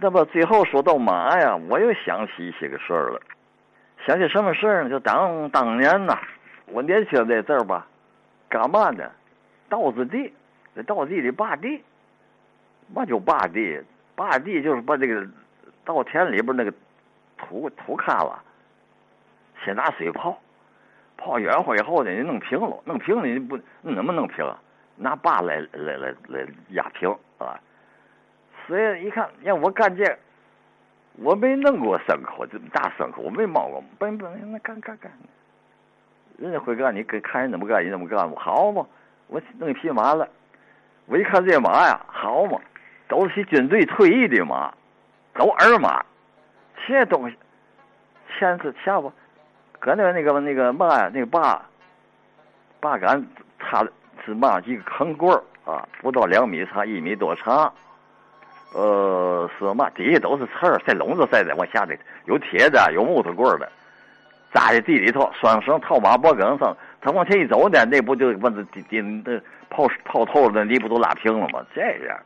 那么最后说到马呀，我又想起一些个事儿了。想起什么事儿呢？就当当年呐，我年轻在这儿吧，干嘛呢？稻子地，在稻地里扒地。嘛就扒地，扒地就是把这个稻田里边那个土土坎了，先拿水泡，泡圆乎以后呢，你弄平了，弄平了你不你怎么弄平？拿把来来来来压平啊！所以一看，让我干这，我没弄过牲口，这么大牲口我没摸过，本本那干干干，人家会干，你跟看人怎么干，你怎么干吧，好嘛，我弄一匹马了，我一看这马呀，好嘛。都是军队退役的马，都二马，这东西，前次前不，搁那那个那个嘛呀，那个把，把杆插的是嘛几个坑棍儿啊，不到两米长，一米多长，呃，是嘛底下都是刺儿，在笼子塞的，往下的有铁的，有木头棍的，扎在地里头，双绳套马脖梗上，他往前一走呢，那不就把这地地那泡泡透了，那泥不都拉平了吗？这样。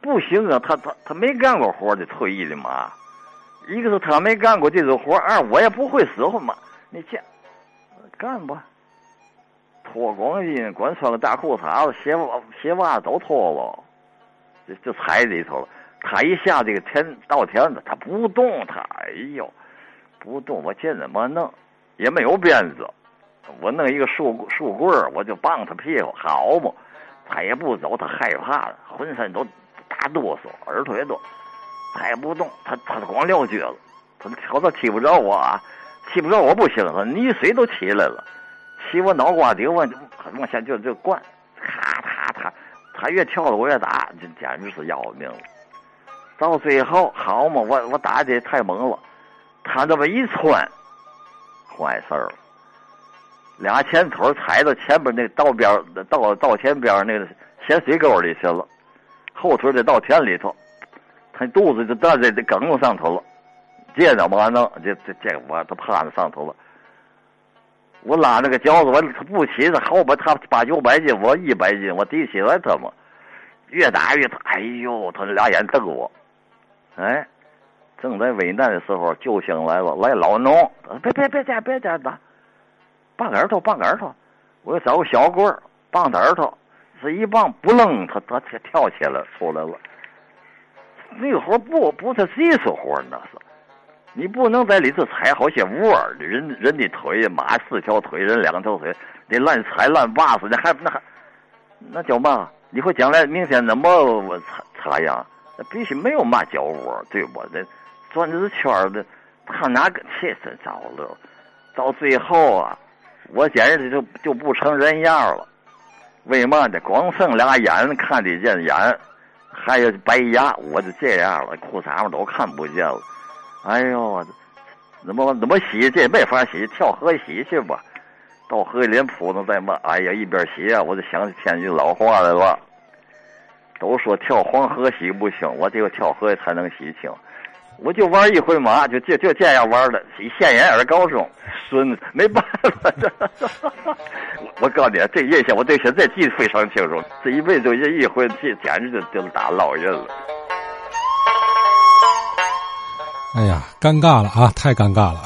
不行啊，他他他没干过活的退役的马，一个是他没干过这种活二我也不会使唤嘛。你见干吧，脱光衣，光穿个大裤衩子，鞋袜鞋袜子都脱了，就就踩里头了。他一下这个田稻田子，他不动，他哎呦不动，我见怎么弄，也没有鞭子，我弄一个树树棍我就棒他屁股，好嘛，他也不走，他害怕了，浑身都。打哆嗦，耳朵也多，他也不动，他他光撂蹶子，他瞅他踢不着我，啊，踢不着我不行，他泥水都起来了，起我脑瓜顶，我往下就就灌，他越跳的我越打，这简直是要命了。到最后，好嘛，我我打的太猛了，他这么一窜，坏事儿了，俩前腿踩到前边那道边道道前边那个咸水沟里去了。后腿得到田里头，他肚子就到这这梗子上头了，这怎么弄？这这这我他趴在上头了。我拉那个轿子，我他不骑，他后边他八九百斤，我一百斤，我提起来他嘛，越打越他，哎呦，他俩眼瞪我，哎，正在危难的时候，救星来了，来老农，别别别这别这打，棒耳朵棒耳朵，我要找个小棍儿棒耳朵。这一棒不楞，他他跳跳起来出来了。那活不不是技术活，那是你不能在里头踩好些窝儿人人的腿，马四条腿，人两条腿，你乱踩乱把死，你还那还那叫嘛？你会将来明天怎么我擦擦呀？那必须没有嘛脚窝，对不？这转着圈的，他哪个气死着了？到最后啊，我简直就就不成人样了。为嘛呢？光剩俩眼看得见眼，还有白牙，我就这样了，裤衩上都看不见了。哎呦，怎么怎么洗？这也没法洗，跳河洗去吧。到河里扑腾再骂。哎呀，一边洗啊，我就想起天津老话来了。都说跳黄河洗不清，我只有跳河才能洗清。我就玩一回马，就就就这样玩的，现眼而高中。孙子没办法，我 我告诉你，这印象我对现在记得非常清楚。这一辈子这一回，这简直就就是打老人了。哎呀，尴尬了啊，太尴尬了！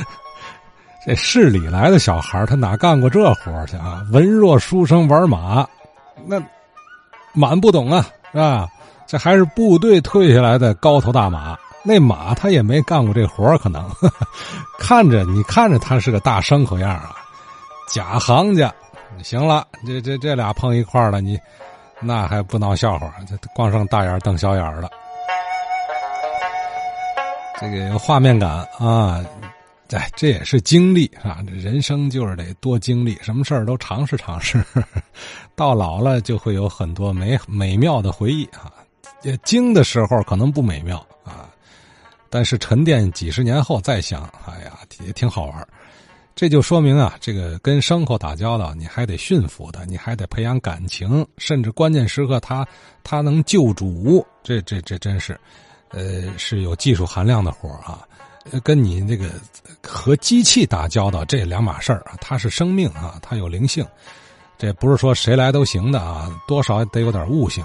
这市里来的小孩他哪干过这活去啊？文弱书生玩马，那满不懂啊，是吧？这还是部队退下来的高头大马。那马他也没干过这活可能 看着你看着他是个大牲口样啊，假行家。行了，这这这俩碰一块了，你那还不闹笑话？这光剩大眼瞪小眼了。这个画面感啊！哎，这也是经历啊！人生就是得多经历，什么事儿都尝试尝试，到老了就会有很多美美妙的回忆啊。精的时候可能不美妙啊。但是沉淀几十年后再想，哎呀，也挺好玩这就说明啊，这个跟牲口打交道，你还得驯服它，你还得培养感情，甚至关键时刻它它能救主，这这这真是，呃，是有技术含量的活啊。跟你这个和机器打交道这两码事儿啊，它是生命啊，它有灵性，这不是说谁来都行的啊，多少得有点悟性。